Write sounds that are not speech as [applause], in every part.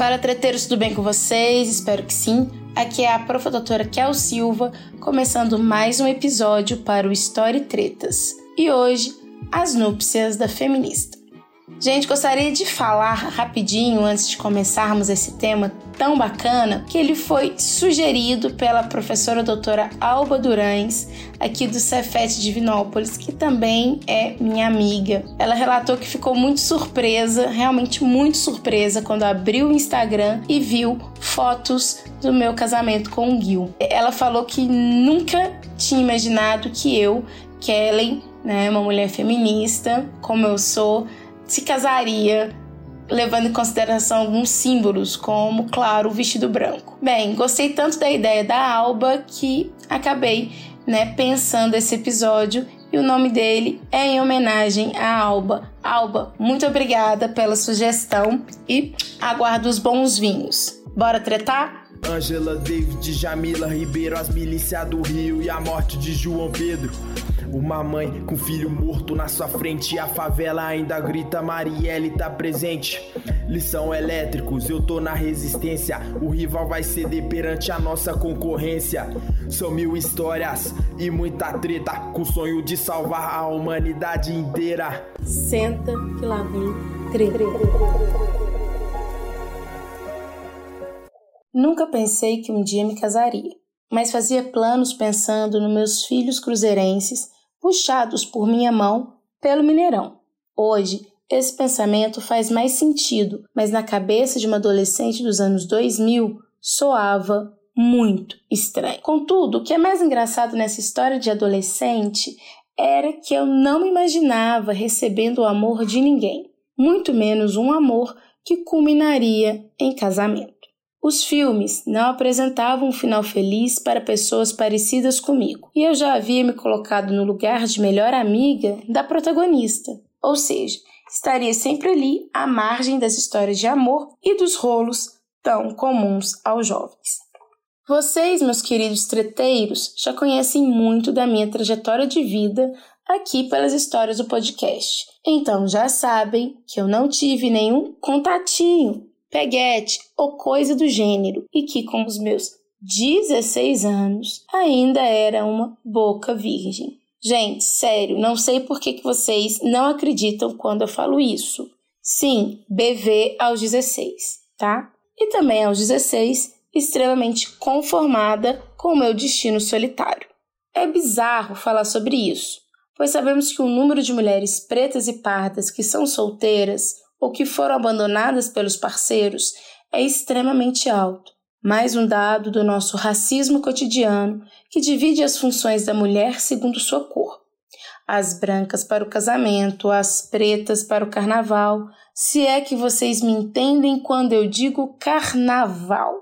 Fala, treteiros, tudo bem com vocês? Espero que sim. Aqui é a prof. doutora Kel Silva, começando mais um episódio para o Story Tretas. E hoje, as núpcias da feminista. Gente, gostaria de falar rapidinho antes de começarmos esse tema tão bacana que ele foi sugerido pela professora doutora Alba Durães, aqui do Cefet Divinópolis, que também é minha amiga. Ela relatou que ficou muito surpresa, realmente muito surpresa, quando abriu o Instagram e viu fotos do meu casamento com o Gil. Ela falou que nunca tinha imaginado que eu, Kellen, né, uma mulher feminista, como eu sou, se casaria levando em consideração alguns símbolos, como, claro, o vestido branco. Bem, gostei tanto da ideia da Alba que acabei né, pensando esse episódio e o nome dele é em homenagem à Alba. Alba, muito obrigada pela sugestão e aguardo os bons vinhos. Bora tretar? Angela David, Jamila Ribeiro, as milícias do Rio e a morte de João Pedro. Uma mãe com filho morto na sua frente. A favela ainda grita: Marielle tá presente. Lição elétricos, eu tô na resistência. O rival vai ceder perante a nossa concorrência. São mil histórias e muita treta. Com o sonho de salvar a humanidade inteira. Senta que lá vem treta. Nunca pensei que um dia me casaria, mas fazia planos pensando nos meus filhos cruzeirenses puxados por minha mão pelo Mineirão. Hoje, esse pensamento faz mais sentido, mas na cabeça de uma adolescente dos anos 2000 soava muito estranho. Contudo, o que é mais engraçado nessa história de adolescente era que eu não me imaginava recebendo o amor de ninguém, muito menos um amor que culminaria em casamento. Os filmes não apresentavam um final feliz para pessoas parecidas comigo, e eu já havia me colocado no lugar de melhor amiga da protagonista, ou seja, estaria sempre ali à margem das histórias de amor e dos rolos tão comuns aos jovens. Vocês, meus queridos treteiros, já conhecem muito da minha trajetória de vida aqui pelas histórias do podcast. Então já sabem que eu não tive nenhum contatinho peguete ou coisa do gênero, e que com os meus 16 anos ainda era uma boca virgem. Gente, sério, não sei por que, que vocês não acreditam quando eu falo isso. Sim, BV aos 16, tá? E também aos 16, extremamente conformada com o meu destino solitário. É bizarro falar sobre isso, pois sabemos que o número de mulheres pretas e pardas que são solteiras ou que foram abandonadas pelos parceiros é extremamente alto. Mais um dado do nosso racismo cotidiano que divide as funções da mulher segundo sua cor. As brancas para o casamento, as pretas para o carnaval, se é que vocês me entendem quando eu digo carnaval.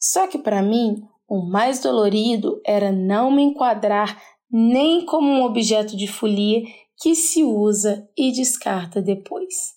Só que para mim, o mais dolorido era não me enquadrar nem como um objeto de folia que se usa e descarta depois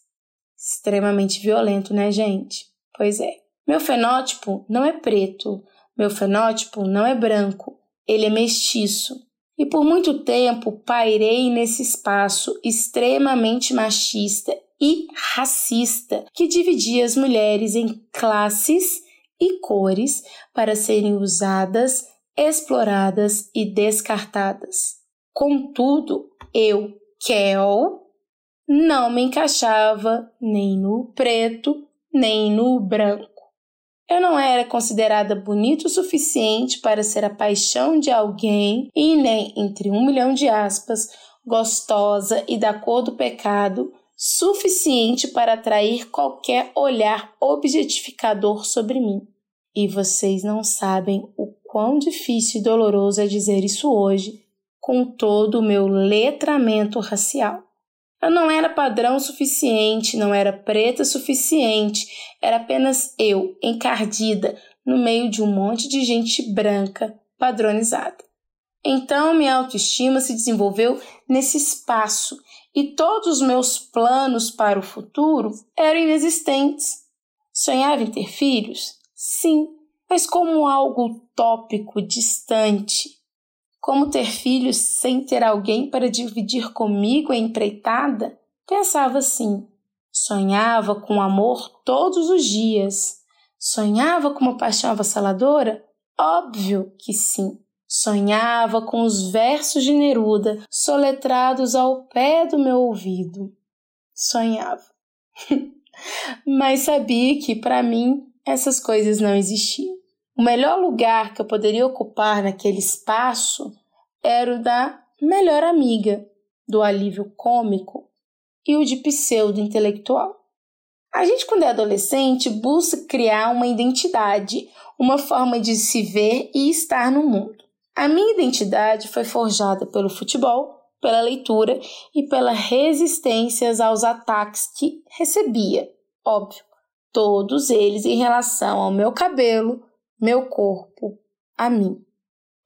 extremamente violento, né, gente? Pois é. Meu fenótipo não é preto, meu fenótipo não é branco, ele é mestiço. E por muito tempo pairei nesse espaço extremamente machista e racista que dividia as mulheres em classes e cores para serem usadas, exploradas e descartadas. Contudo, eu, Kel, não me encaixava nem no preto, nem no branco. Eu não era considerada bonita o suficiente para ser a paixão de alguém e nem, entre um milhão de aspas, gostosa e da cor do pecado, suficiente para atrair qualquer olhar objetificador sobre mim. E vocês não sabem o quão difícil e doloroso é dizer isso hoje, com todo o meu letramento racial. Eu não era padrão suficiente, não era preta suficiente, era apenas eu, encardida, no meio de um monte de gente branca, padronizada. Então minha autoestima se desenvolveu nesse espaço e todos os meus planos para o futuro eram inexistentes. Sonhava em ter filhos? Sim, mas como algo utópico, distante. Como ter filhos sem ter alguém para dividir comigo a empreitada? Pensava assim. Sonhava com amor todos os dias. Sonhava com uma paixão avassaladora? Óbvio que sim. Sonhava com os versos de Neruda soletrados ao pé do meu ouvido. Sonhava. [laughs] Mas sabia que para mim essas coisas não existiam. O melhor lugar que eu poderia ocupar naquele espaço era o da melhor amiga, do alívio cômico e o de pseudo-intelectual. A gente, quando é adolescente, busca criar uma identidade, uma forma de se ver e estar no mundo. A minha identidade foi forjada pelo futebol, pela leitura e pela resistência aos ataques que recebia. Óbvio, todos eles em relação ao meu cabelo, meu corpo, a mim.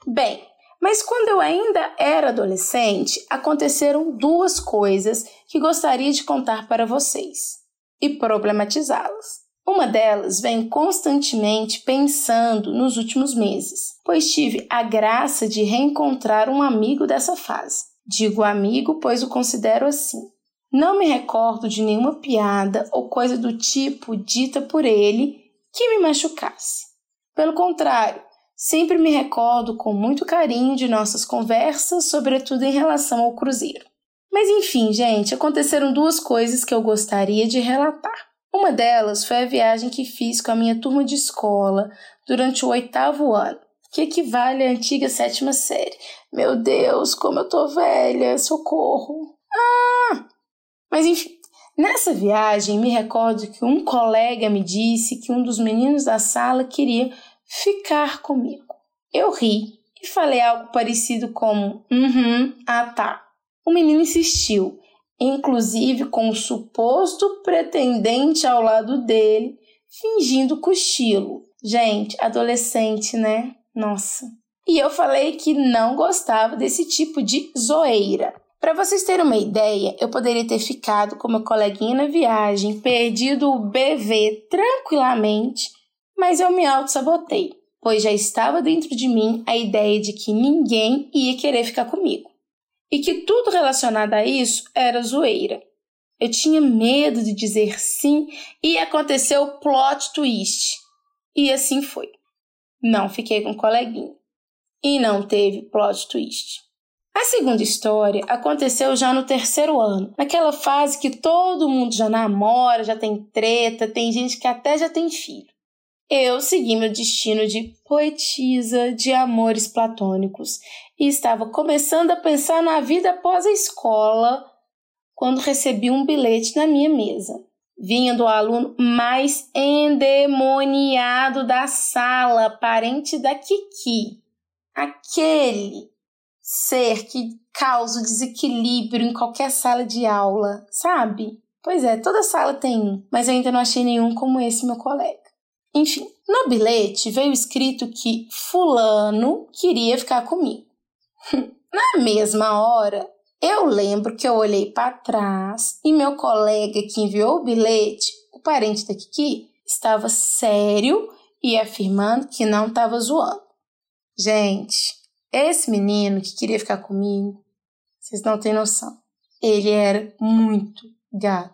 Bem, mas quando eu ainda era adolescente, aconteceram duas coisas que gostaria de contar para vocês e problematizá-las. Uma delas vem constantemente pensando nos últimos meses, pois tive a graça de reencontrar um amigo dessa fase. Digo amigo, pois o considero assim. Não me recordo de nenhuma piada ou coisa do tipo dita por ele que me machucasse. Pelo contrário, sempre me recordo com muito carinho de nossas conversas, sobretudo em relação ao Cruzeiro. Mas enfim, gente, aconteceram duas coisas que eu gostaria de relatar. Uma delas foi a viagem que fiz com a minha turma de escola durante o oitavo ano, que equivale à antiga sétima série. Meu Deus, como eu tô velha, socorro! Ah! Mas enfim, nessa viagem me recordo que um colega me disse que um dos meninos da sala queria ficar comigo. Eu ri e falei algo parecido como: Uhum, ah tá. O menino insistiu inclusive com o suposto pretendente ao lado dele, fingindo cochilo. Gente, adolescente, né? Nossa. E eu falei que não gostava desse tipo de zoeira. Para vocês terem uma ideia, eu poderia ter ficado com meu coleguinha na viagem, perdido o BV tranquilamente, mas eu me auto-sabotei, pois já estava dentro de mim a ideia de que ninguém ia querer ficar comigo e que tudo relacionado a isso era zoeira. Eu tinha medo de dizer sim e aconteceu o plot twist. E assim foi. Não fiquei com o coleguinha. E não teve plot twist. A segunda história aconteceu já no terceiro ano, naquela fase que todo mundo já namora, já tem treta, tem gente que até já tem filho. Eu segui meu destino de poetisa de amores platônicos e estava começando a pensar na vida após a escola quando recebi um bilhete na minha mesa. Vinha do aluno mais endemoniado da sala, parente da Kiki. Aquele ser que causa desequilíbrio em qualquer sala de aula, sabe? Pois é, toda sala tem um, mas eu ainda não achei nenhum como esse meu colega. Enfim, no bilhete veio escrito que Fulano queria ficar comigo. [laughs] Na mesma hora, eu lembro que eu olhei para trás e meu colega que enviou o bilhete, o parente da Kiki, estava sério e afirmando que não estava zoando. Gente, esse menino que queria ficar comigo, vocês não têm noção. Ele era muito gato.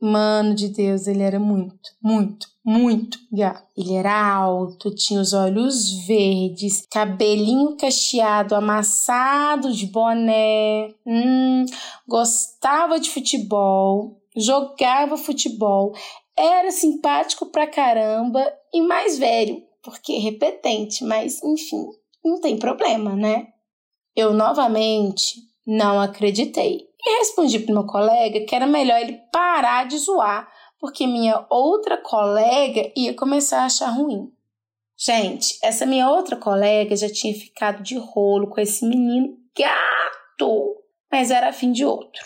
Mano de Deus, ele era muito, muito, muito gato. Ele era alto, tinha os olhos verdes, cabelinho cacheado, amassado de boné. Hum, gostava de futebol, jogava futebol, era simpático pra caramba e mais velho, porque repetente, mas enfim, não tem problema, né? Eu novamente não acreditei. E respondi para meu colega que era melhor ele parar de zoar, porque minha outra colega ia começar a achar ruim. Gente, essa minha outra colega já tinha ficado de rolo com esse menino gato, mas era fim de outro.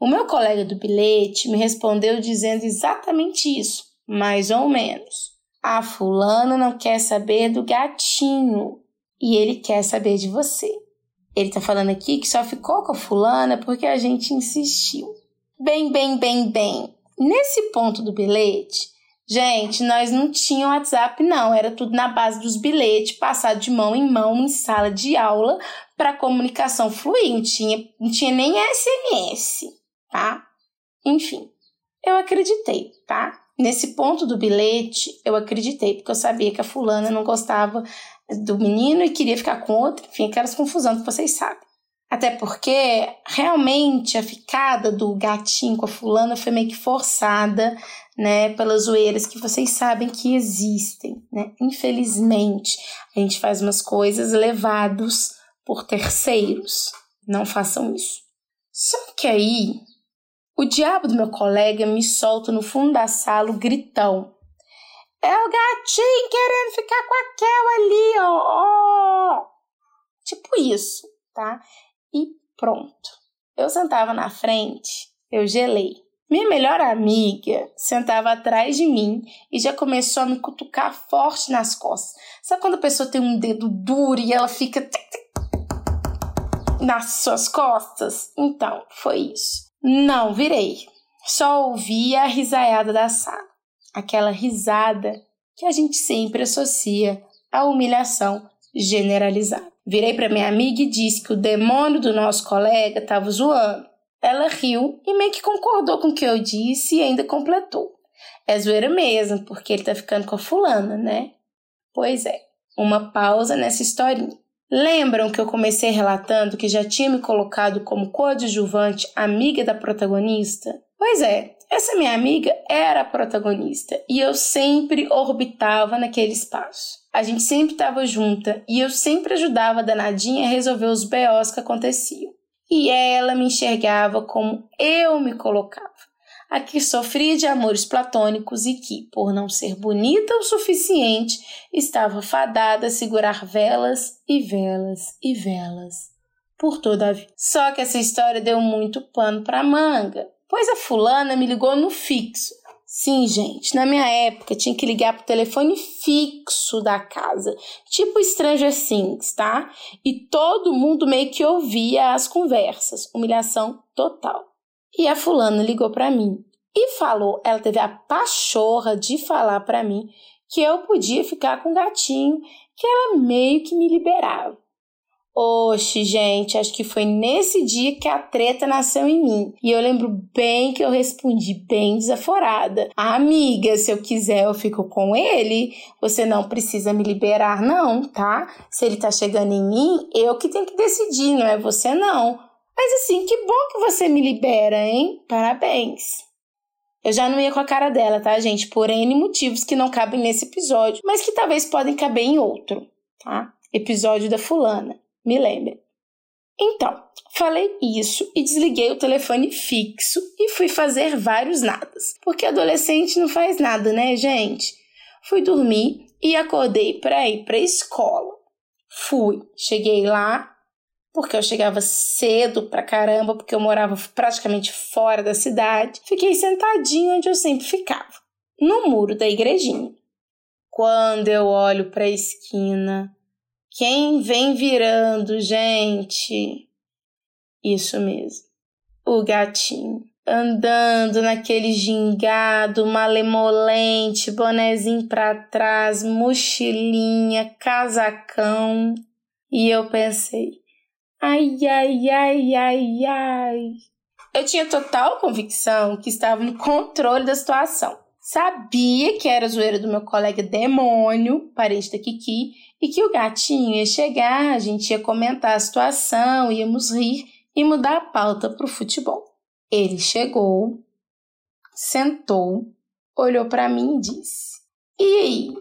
O meu colega do bilhete me respondeu dizendo exatamente isso, mais ou menos. A fulana não quer saber do gatinho e ele quer saber de você. Ele tá falando aqui que só ficou com a fulana porque a gente insistiu. Bem, bem, bem, bem. Nesse ponto do bilhete, gente, nós não tínhamos WhatsApp, não. Era tudo na base dos bilhetes, passado de mão em mão em sala de aula para comunicação fluir. Não tinha, não tinha nem SMS, tá? Enfim. Eu acreditei, tá? Nesse ponto do bilhete, eu acreditei, porque eu sabia que a fulana não gostava do menino e queria ficar com outro, enfim, aquelas confusões que vocês sabem. Até porque realmente a ficada do gatinho com a fulana foi meio que forçada, né, pelas zoeiras que vocês sabem que existem, né? Infelizmente, a gente faz umas coisas levados por terceiros. Não façam isso. Só que aí, o diabo do meu colega me solta no fundo da sala o gritão. É o gatinho querendo ficar com aquela ali, ó. Tipo isso, tá? E pronto. Eu sentava na frente, eu gelei. Minha melhor amiga sentava atrás de mim e já começou a me cutucar forte nas costas. Sabe quando a pessoa tem um dedo duro e ela fica nas suas costas? Então, foi isso. Não virei. Só ouvi a risaiada da sala. Aquela risada que a gente sempre associa à humilhação generalizada. Virei para minha amiga e disse que o demônio do nosso colega estava zoando. Ela riu e meio que concordou com o que eu disse e ainda completou. É zoeira mesmo, porque ele tá ficando com a fulana, né? Pois é, uma pausa nessa historinha. Lembram que eu comecei relatando que já tinha me colocado como coadjuvante amiga da protagonista? Pois é, essa minha amiga era a protagonista e eu sempre orbitava naquele espaço. A gente sempre estava junta e eu sempre ajudava a danadinha a resolver os BOs que aconteciam. E ela me enxergava como eu me colocava, a que sofria de amores platônicos e que, por não ser bonita o suficiente, estava fadada a segurar velas e velas e velas por toda a vida. Só que essa história deu muito pano para manga Pois a fulana me ligou no fixo. Sim, gente, na minha época tinha que ligar pro telefone fixo da casa, tipo Stranger Things, tá? E todo mundo meio que ouvia as conversas, humilhação total. E a fulana ligou para mim e falou, ela teve a pachorra de falar para mim que eu podia ficar com o gatinho, que ela meio que me liberava. Oxe, gente, acho que foi nesse dia que a treta nasceu em mim. E eu lembro bem que eu respondi bem desaforada. amiga, se eu quiser eu fico com ele. Você não precisa me liberar não, tá? Se ele tá chegando em mim, eu que tenho que decidir, não é você não. Mas assim, que bom que você me libera, hein? Parabéns. Eu já não ia com a cara dela, tá, gente? Por N motivos que não cabem nesse episódio, mas que talvez podem caber em outro, tá? Episódio da fulana me lembre. Então, falei isso e desliguei o telefone fixo e fui fazer vários nadas. Porque adolescente não faz nada, né, gente? Fui dormir e acordei para ir para a escola. Fui, cheguei lá porque eu chegava cedo pra caramba, porque eu morava praticamente fora da cidade. Fiquei sentadinho onde eu sempre ficava, no muro da igrejinha. Quando eu olho para a esquina, quem vem virando, gente? Isso mesmo. O gatinho. Andando naquele gingado malemolente, bonezinho para trás, mochilinha, casacão. E eu pensei: ai, ai, ai, ai, ai. Eu tinha total convicção que estava no controle da situação. Sabia que era zoeira do meu colega demônio, parente da Kiki, e que o gatinho ia chegar, a gente ia comentar a situação, íamos rir e mudar a pauta para o futebol. Ele chegou, sentou, olhou para mim e disse: E aí,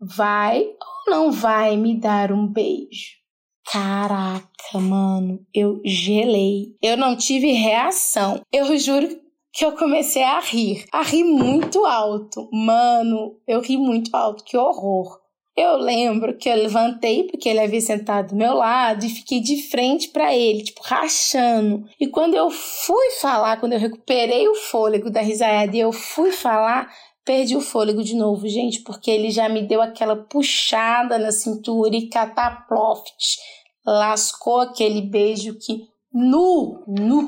vai ou não vai me dar um beijo? Caraca, mano, eu gelei. Eu não tive reação. Eu juro que eu comecei a rir. A rir muito alto. Mano, eu ri muito alto. Que horror. Eu lembro que eu levantei porque ele havia sentado do meu lado e fiquei de frente para ele, tipo, rachando. E quando eu fui falar, quando eu recuperei o fôlego da risaiada e eu fui falar, perdi o fôlego de novo, gente, porque ele já me deu aquela puxada na cintura e cataploft. Lascou aquele beijo que nu, nu,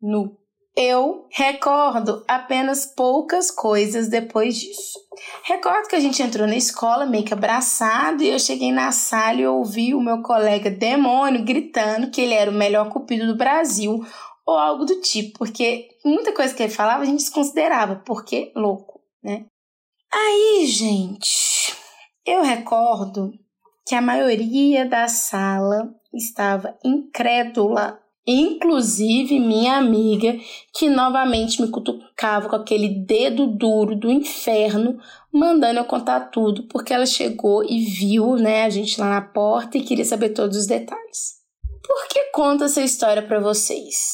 nu. Eu recordo apenas poucas coisas depois disso. Recordo que a gente entrou na escola meio que abraçado e eu cheguei na sala e ouvi o meu colega demônio gritando que ele era o melhor cupido do Brasil, ou algo do tipo, porque muita coisa que ele falava a gente desconsiderava, porque louco, né? Aí, gente, eu recordo que a maioria da sala estava incrédula, inclusive minha amiga, que novamente me cutucava com aquele dedo duro do inferno, mandando eu contar tudo, porque ela chegou e viu, né, a gente lá na porta e queria saber todos os detalhes. Por que conto essa história para vocês?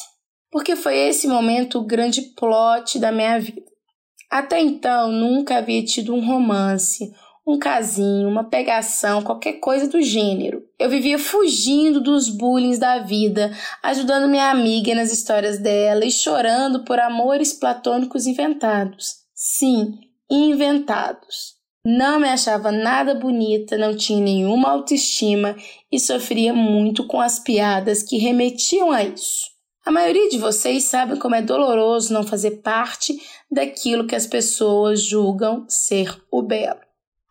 Porque foi esse momento o grande plot da minha vida. Até então, nunca havia tido um romance, um casinho, uma pegação, qualquer coisa do gênero. Eu vivia fugindo dos bullying da vida, ajudando minha amiga nas histórias dela e chorando por amores platônicos inventados. Sim, inventados. Não me achava nada bonita, não tinha nenhuma autoestima e sofria muito com as piadas que remetiam a isso. A maioria de vocês sabe como é doloroso não fazer parte daquilo que as pessoas julgam ser o belo.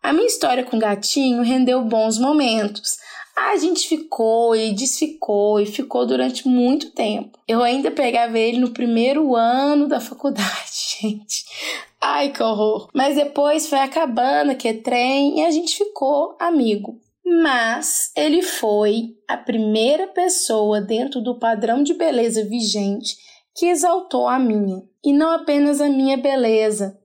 A minha história com o gatinho rendeu bons momentos. A gente ficou e desficou e ficou durante muito tempo. Eu ainda pegava ele no primeiro ano da faculdade, [laughs] gente. Ai, que horror. Mas depois foi acabando que é trem e a gente ficou amigo. Mas ele foi a primeira pessoa dentro do padrão de beleza vigente que exaltou a minha. E não apenas a minha beleza,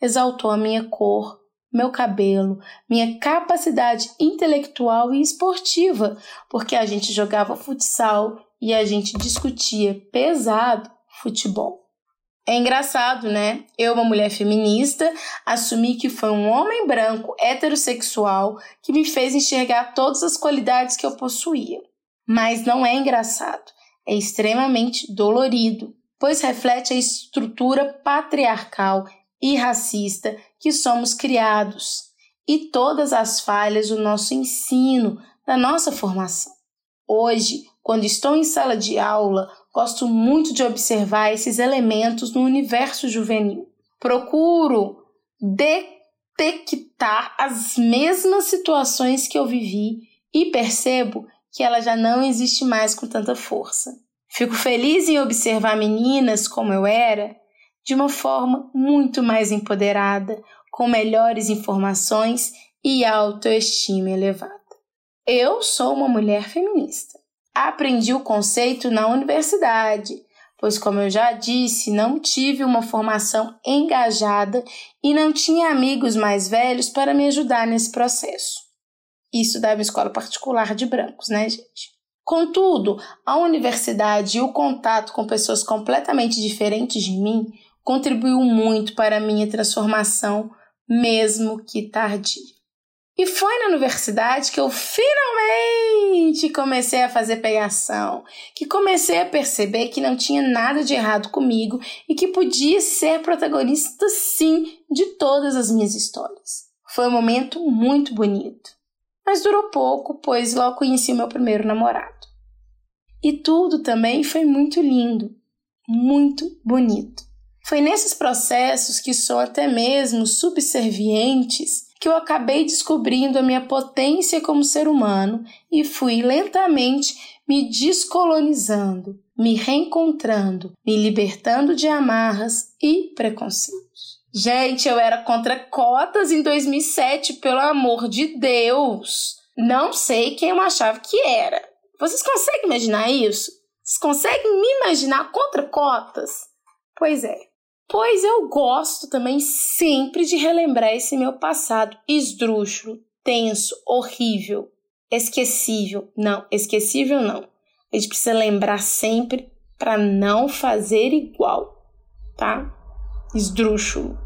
exaltou a minha cor, meu cabelo, minha capacidade intelectual e esportiva, porque a gente jogava futsal e a gente discutia pesado futebol. É engraçado, né? Eu, uma mulher feminista, assumi que foi um homem branco heterossexual que me fez enxergar todas as qualidades que eu possuía. Mas não é engraçado, é extremamente dolorido, pois reflete a estrutura patriarcal e racista que somos criados e todas as falhas do nosso ensino, da nossa formação. Hoje, quando estou em sala de aula, gosto muito de observar esses elementos no universo juvenil. Procuro detectar as mesmas situações que eu vivi e percebo que ela já não existe mais com tanta força. Fico feliz em observar meninas como eu era de uma forma muito mais empoderada, com melhores informações e autoestima elevada. Eu sou uma mulher feminista. Aprendi o conceito na universidade, pois, como eu já disse, não tive uma formação engajada e não tinha amigos mais velhos para me ajudar nesse processo. Isso dava escola particular de brancos, né, gente? Contudo, a universidade e o contato com pessoas completamente diferentes de mim contribuiu muito para a minha transformação, mesmo que tardia. E foi na universidade que eu finalmente comecei a fazer pegação, que comecei a perceber que não tinha nada de errado comigo e que podia ser protagonista sim de todas as minhas histórias. Foi um momento muito bonito, mas durou pouco, pois logo conheci meu primeiro namorado. E tudo também foi muito lindo, muito bonito. Foi nesses processos que são até mesmo subservientes que eu acabei descobrindo a minha potência como ser humano e fui lentamente me descolonizando, me reencontrando, me libertando de amarras e preconceitos. Gente, eu era contra cotas em 2007, pelo amor de Deus. Não sei quem eu achava que era. Vocês conseguem imaginar isso? Vocês conseguem me imaginar contra cotas? Pois é. Pois eu gosto também sempre de relembrar esse meu passado esdrúxulo, tenso, horrível, esquecível. Não, esquecível não. A gente precisa lembrar sempre para não fazer igual, tá? Esdrúxulo.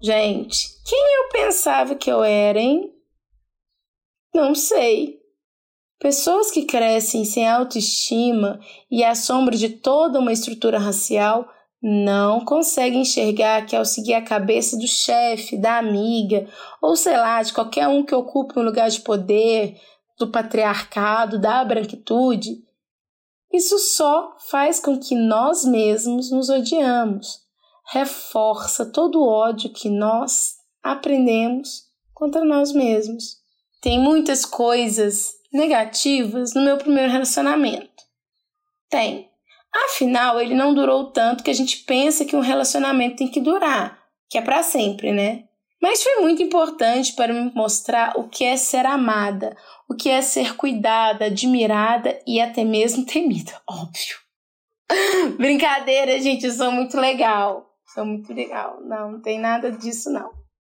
Gente, quem eu pensava que eu era, hein? Não sei. Pessoas que crescem sem autoestima e à sombra de toda uma estrutura racial não consegue enxergar que ao seguir a cabeça do chefe, da amiga, ou sei lá, de qualquer um que ocupe um lugar de poder, do patriarcado, da branquitude, isso só faz com que nós mesmos nos odiamos, reforça todo o ódio que nós aprendemos contra nós mesmos. Tem muitas coisas negativas no meu primeiro relacionamento. Tem Afinal, ele não durou tanto que a gente pensa que um relacionamento tem que durar, que é para sempre, né? Mas foi muito importante para me mostrar o que é ser amada, o que é ser cuidada, admirada e até mesmo temida, [laughs] óbvio. Brincadeira, gente, eu sou muito legal. Sou muito legal. Não, não tem nada disso, não.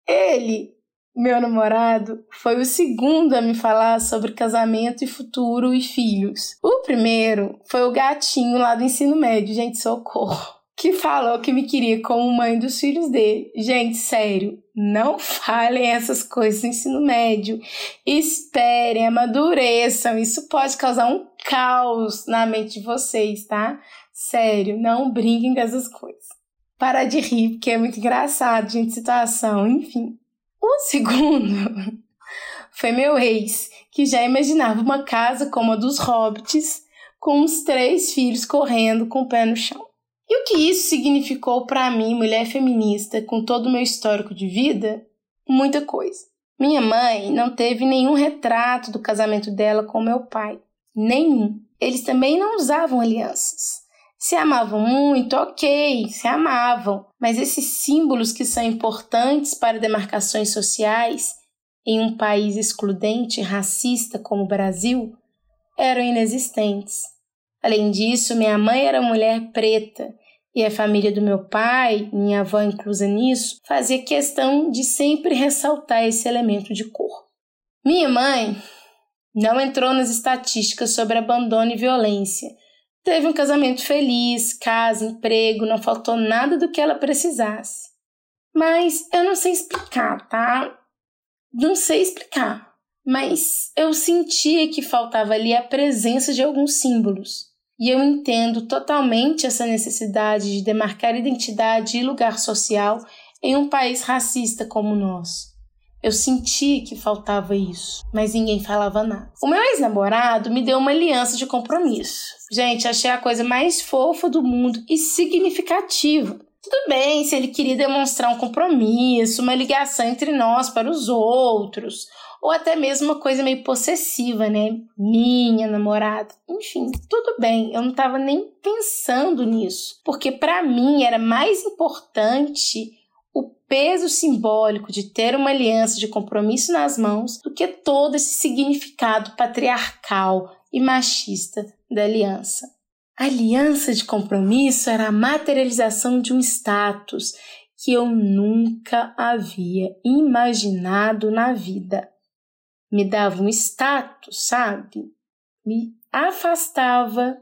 Ele meu namorado foi o segundo a me falar sobre casamento e futuro e filhos. O primeiro foi o gatinho lá do ensino médio, gente, socorro. Que falou que me queria como mãe dos filhos dele. Gente, sério, não falem essas coisas no ensino médio. Esperem, amadureçam. Isso pode causar um caos na mente de vocês, tá? Sério, não brinquem com essas coisas. Para de rir, porque é muito engraçado, gente, situação, enfim. O [laughs] segundo foi meu ex, que já imaginava uma casa como a dos hobbits, com os três filhos correndo com o pé no chão. E o que isso significou para mim, mulher feminista, com todo o meu histórico de vida? Muita coisa. Minha mãe não teve nenhum retrato do casamento dela com meu pai. Nenhum. Eles também não usavam alianças. Se amavam muito, ok, se amavam, mas esses símbolos que são importantes para demarcações sociais em um país excludente e racista como o Brasil eram inexistentes. Além disso, minha mãe era mulher preta e a família do meu pai, minha avó inclusa nisso, fazia questão de sempre ressaltar esse elemento de cor. Minha mãe não entrou nas estatísticas sobre abandono e violência, Teve um casamento feliz, casa, emprego, não faltou nada do que ela precisasse. Mas eu não sei explicar, tá? Não sei explicar. Mas eu sentia que faltava ali a presença de alguns símbolos. E eu entendo totalmente essa necessidade de demarcar identidade e lugar social em um país racista como o nosso. Eu senti que faltava isso, mas ninguém falava nada. O meu ex-namorado me deu uma aliança de compromisso. Gente, achei a coisa mais fofa do mundo e significativa. Tudo bem se ele queria demonstrar um compromisso, uma ligação entre nós para os outros, ou até mesmo uma coisa meio possessiva, né? Minha namorada. Enfim, tudo bem, eu não estava nem pensando nisso, porque para mim era mais importante o peso simbólico de ter uma aliança de compromisso nas mãos do que todo esse significado patriarcal e machista da aliança. A aliança de compromisso era a materialização de um status que eu nunca havia imaginado na vida. Me dava um status, sabe? Me afastava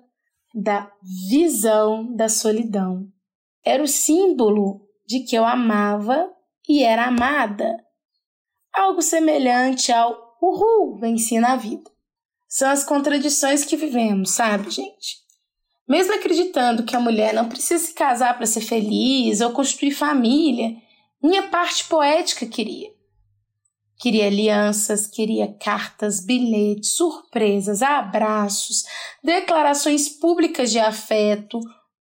da visão da solidão. Era o símbolo de que eu amava e era amada. Algo semelhante ao uhul, venci na vida. São as contradições que vivemos, sabe, gente? Mesmo acreditando que a mulher não precisa se casar para ser feliz ou construir família, minha parte poética queria. Queria alianças, queria cartas, bilhetes, surpresas, abraços, declarações públicas de afeto,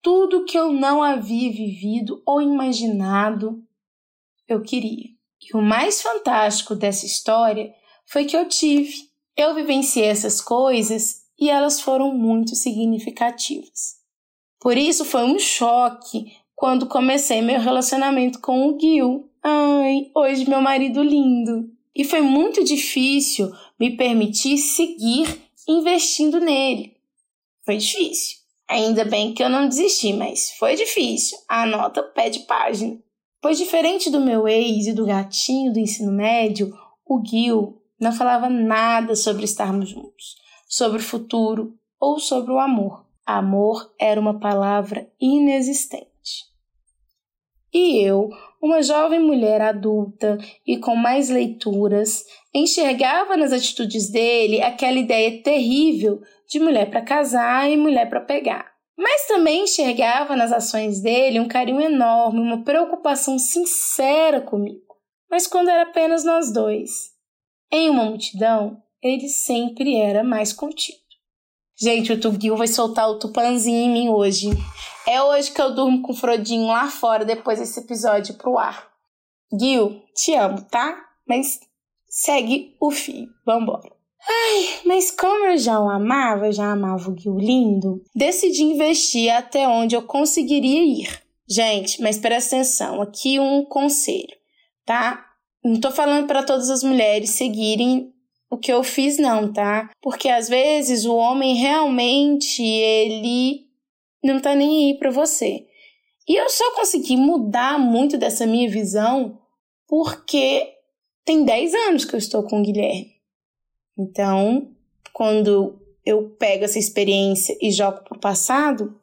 tudo que eu não havia vivido ou imaginado, eu queria. E o mais fantástico dessa história foi que eu tive. Eu vivenciei essas coisas e elas foram muito significativas. Por isso foi um choque quando comecei meu relacionamento com o Gil. Ai, hoje meu marido lindo. E foi muito difícil me permitir seguir investindo nele. Foi difícil. Ainda bem que eu não desisti, mas foi difícil. A nota pede página. Pois diferente do meu ex e do gatinho do ensino médio, o Gil não falava nada sobre estarmos juntos, sobre o futuro ou sobre o amor. Amor era uma palavra inexistente. E eu, uma jovem mulher adulta e com mais leituras, enxergava nas atitudes dele aquela ideia terrível de mulher para casar e mulher para pegar. Mas também enxergava nas ações dele um carinho enorme, uma preocupação sincera comigo. Mas quando era apenas nós dois, em uma multidão, ele sempre era mais contido. Gente, o Tugil vai soltar o tupanzinho em mim hoje. É hoje que eu durmo com o Frodinho lá fora depois desse episódio pro ar. Gil, te amo, tá? Mas segue o fio. Vambora. Ai, mas como eu já o amava, eu já amava o Gil lindo, decidi investir até onde eu conseguiria ir. Gente, mas presta atenção, aqui um conselho, tá? Não tô falando para todas as mulheres seguirem o que eu fiz não, tá? Porque às vezes o homem realmente ele não tá nem aí para você. E eu só consegui mudar muito dessa minha visão porque tem 10 anos que eu estou com o Guilherme. Então, quando eu pego essa experiência e jogo pro passado,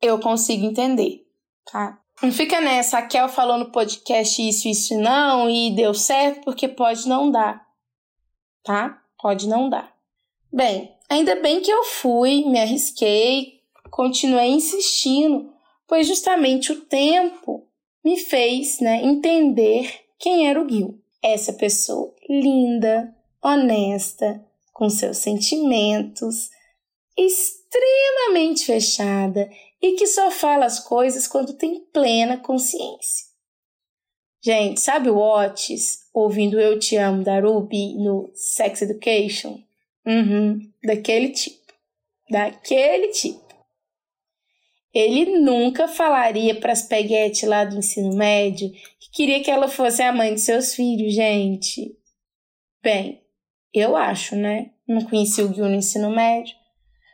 eu consigo entender, tá? Não fica nessa, a Kel falou no podcast isso, isso não, e deu certo, porque pode não dar, tá? Pode não dar. Bem, ainda bem que eu fui, me arrisquei, continuei insistindo, pois justamente o tempo me fez né, entender quem era o Gil. Essa pessoa linda, honesta, com seus sentimentos, extremamente fechada e que só fala as coisas quando tem plena consciência. Gente, sabe o Otis ouvindo Eu Te Amo da Ruby no Sex Education? Uhum, daquele tipo. Daquele tipo. Ele nunca falaria para as peguete lá do ensino médio que queria que ela fosse a mãe de seus filhos, gente. Bem, eu acho, né? Não conheci o Gil no ensino médio.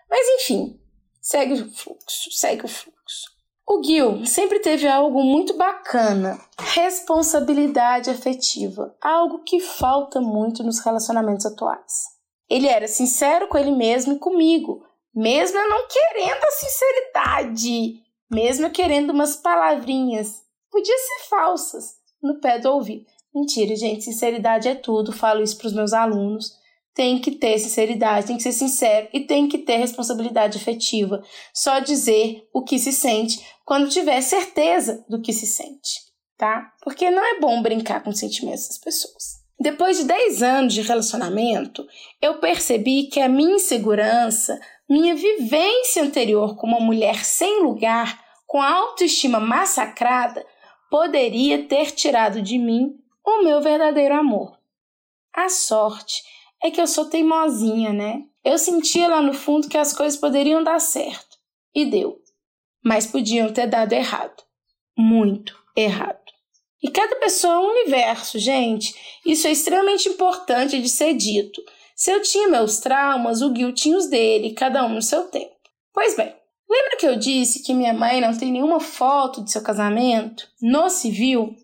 Mas enfim, segue o fluxo, segue o fluxo. O Gil sempre teve algo muito bacana: responsabilidade afetiva, algo que falta muito nos relacionamentos atuais. Ele era sincero com ele mesmo e comigo, mesmo eu não querendo a sinceridade, mesmo eu querendo umas palavrinhas, podia ser falsas, no pé do ouvido. Mentira, gente, sinceridade é tudo, falo isso para os meus alunos. Tem que ter sinceridade, tem que ser sincero e tem que ter responsabilidade afetiva. Só dizer o que se sente quando tiver certeza do que se sente, tá? Porque não é bom brincar com os sentimentos das pessoas. Depois de 10 anos de relacionamento, eu percebi que a minha insegurança minha vivência anterior como uma mulher sem lugar, com a autoestima massacrada, poderia ter tirado de mim o meu verdadeiro amor. A sorte é que eu sou teimosinha, né? Eu sentia lá no fundo que as coisas poderiam dar certo. E deu. Mas podiam ter dado errado. Muito errado. E cada pessoa é um universo, gente. Isso é extremamente importante de ser dito. Se eu tinha meus traumas, o Gil tinha os dele, cada um no seu tempo. Pois bem, lembra que eu disse que minha mãe não tem nenhuma foto de seu casamento? No civil,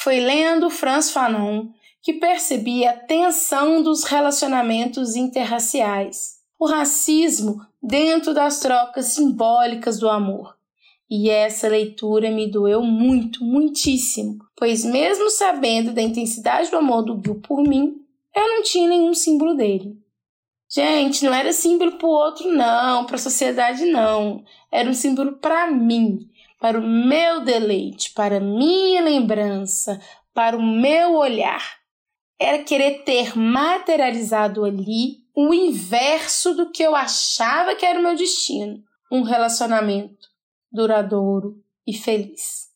foi lendo Franz Fanon que percebi a tensão dos relacionamentos interraciais, o racismo dentro das trocas simbólicas do amor. E essa leitura me doeu muito, muitíssimo, pois mesmo sabendo da intensidade do amor do Gil por mim, eu não tinha nenhum símbolo dele. Gente, não era símbolo para o outro, não, para a sociedade, não. Era um símbolo para mim, para o meu deleite, para a minha lembrança, para o meu olhar. Era querer ter materializado ali o inverso do que eu achava que era o meu destino: um relacionamento duradouro e feliz.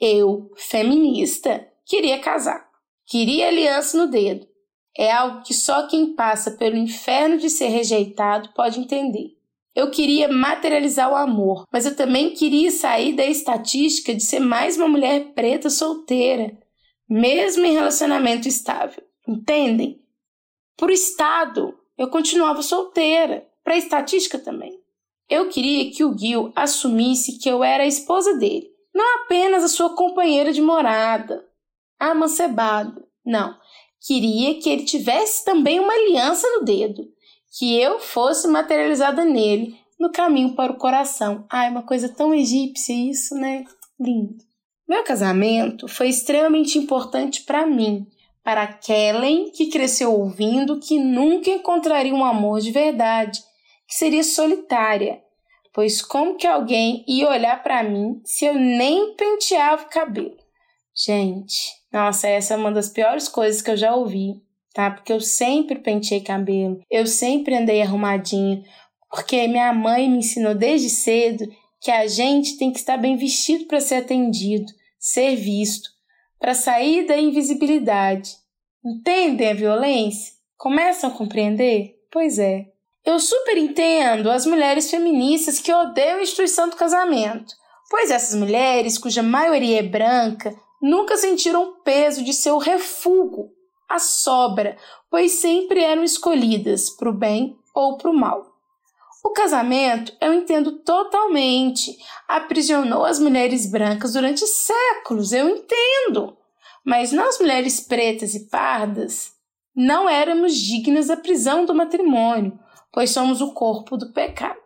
Eu, feminista, queria casar, queria aliança no dedo, é algo que só quem passa pelo inferno de ser rejeitado pode entender. Eu queria materializar o amor, mas eu também queria sair da estatística de ser mais uma mulher preta solteira, mesmo em relacionamento estável. Entendem? Por Estado, eu continuava solteira, para a estatística também. Eu queria que o Gil assumisse que eu era a esposa dele, não apenas a sua companheira de morada, amancebada. Não, queria que ele tivesse também uma aliança no dedo, que eu fosse materializada nele no caminho para o coração. Ai, uma coisa tão egípcia isso, né? Lindo. Meu casamento foi extremamente importante para mim, para Kellen, que cresceu ouvindo que nunca encontraria um amor de verdade, que seria solitária, pois como que alguém ia olhar para mim se eu nem penteava o cabelo? Gente, nossa, essa é uma das piores coisas que eu já ouvi, tá? Porque eu sempre pentei cabelo, eu sempre andei arrumadinha, porque minha mãe me ensinou desde cedo que a gente tem que estar bem vestido para ser atendido, ser visto, para sair da invisibilidade. Entendem a violência? Começam a compreender? Pois é. Eu super entendo as mulheres feministas que odeiam a instituição do casamento, pois essas mulheres, cuja maioria é branca, nunca sentiram o peso de seu refúgio, a sobra, pois sempre eram escolhidas para o bem ou para o mal. O casamento, eu entendo totalmente, aprisionou as mulheres brancas durante séculos, eu entendo. Mas nós, mulheres pretas e pardas, não éramos dignas da prisão do matrimônio, pois somos o corpo do pecado.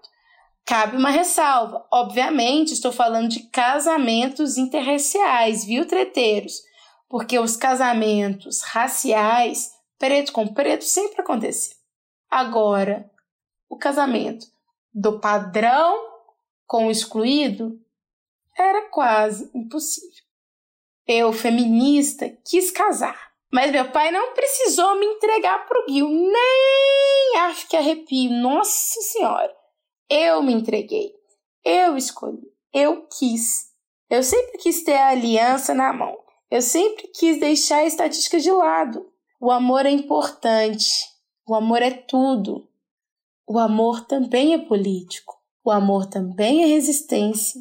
Cabe uma ressalva. Obviamente, estou falando de casamentos interraciais, viu, treteiros? Porque os casamentos raciais, preto com preto, sempre aconteceu. Agora, o casamento do padrão com o excluído era quase impossível. Eu, feminista, quis casar, mas meu pai não precisou me entregar para o Gil, nem acho que arrepio, nossa senhora. Eu me entreguei, eu escolhi, eu quis. Eu sempre quis ter a aliança na mão, eu sempre quis deixar a estatística de lado. O amor é importante, o amor é tudo. O amor também é político. O amor também é resistência.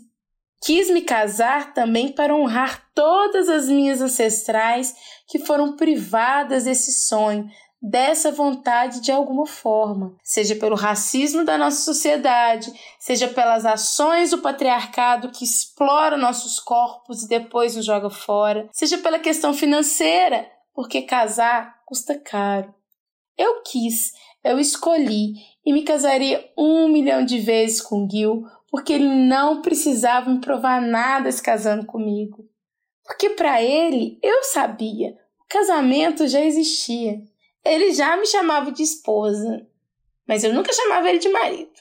Quis me casar também para honrar todas as minhas ancestrais que foram privadas desse sonho, dessa vontade de alguma forma, seja pelo racismo da nossa sociedade, seja pelas ações do patriarcado que explora nossos corpos e depois nos joga fora, seja pela questão financeira, porque casar custa caro. Eu quis, eu escolhi e me casaria um milhão de vezes com Gil, porque ele não precisava me provar nada se casando comigo. Porque para ele, eu sabia, o casamento já existia. Ele já me chamava de esposa, mas eu nunca chamava ele de marido.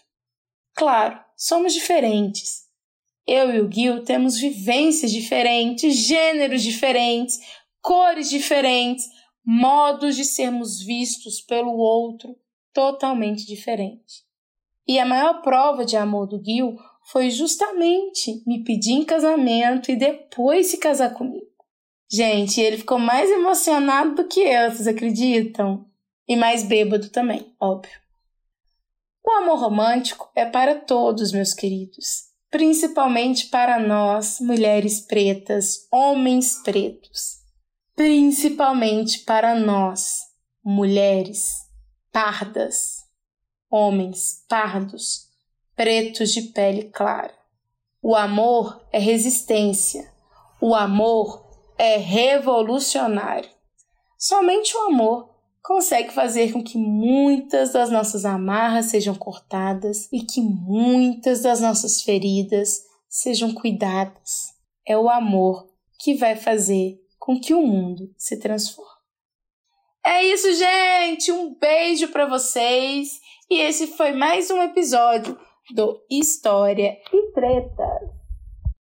Claro, somos diferentes. Eu e o Gil temos vivências diferentes, gêneros diferentes, cores diferentes, modos de sermos vistos pelo outro totalmente diferente. E a maior prova de amor do Gil foi justamente me pedir em casamento e depois se casar comigo. Gente, ele ficou mais emocionado do que eu, vocês acreditam? E mais bêbado também, óbvio. O amor romântico é para todos, meus queridos, principalmente para nós, mulheres pretas, homens pretos. Principalmente para nós, mulheres pardas, homens pardos, pretos de pele clara. O amor é resistência. O amor é revolucionário. Somente o amor consegue fazer com que muitas das nossas amarras sejam cortadas e que muitas das nossas feridas sejam cuidadas. É o amor que vai fazer com que o mundo se transforme. É isso, gente. Um beijo para vocês. E esse foi mais um episódio do História e Treta.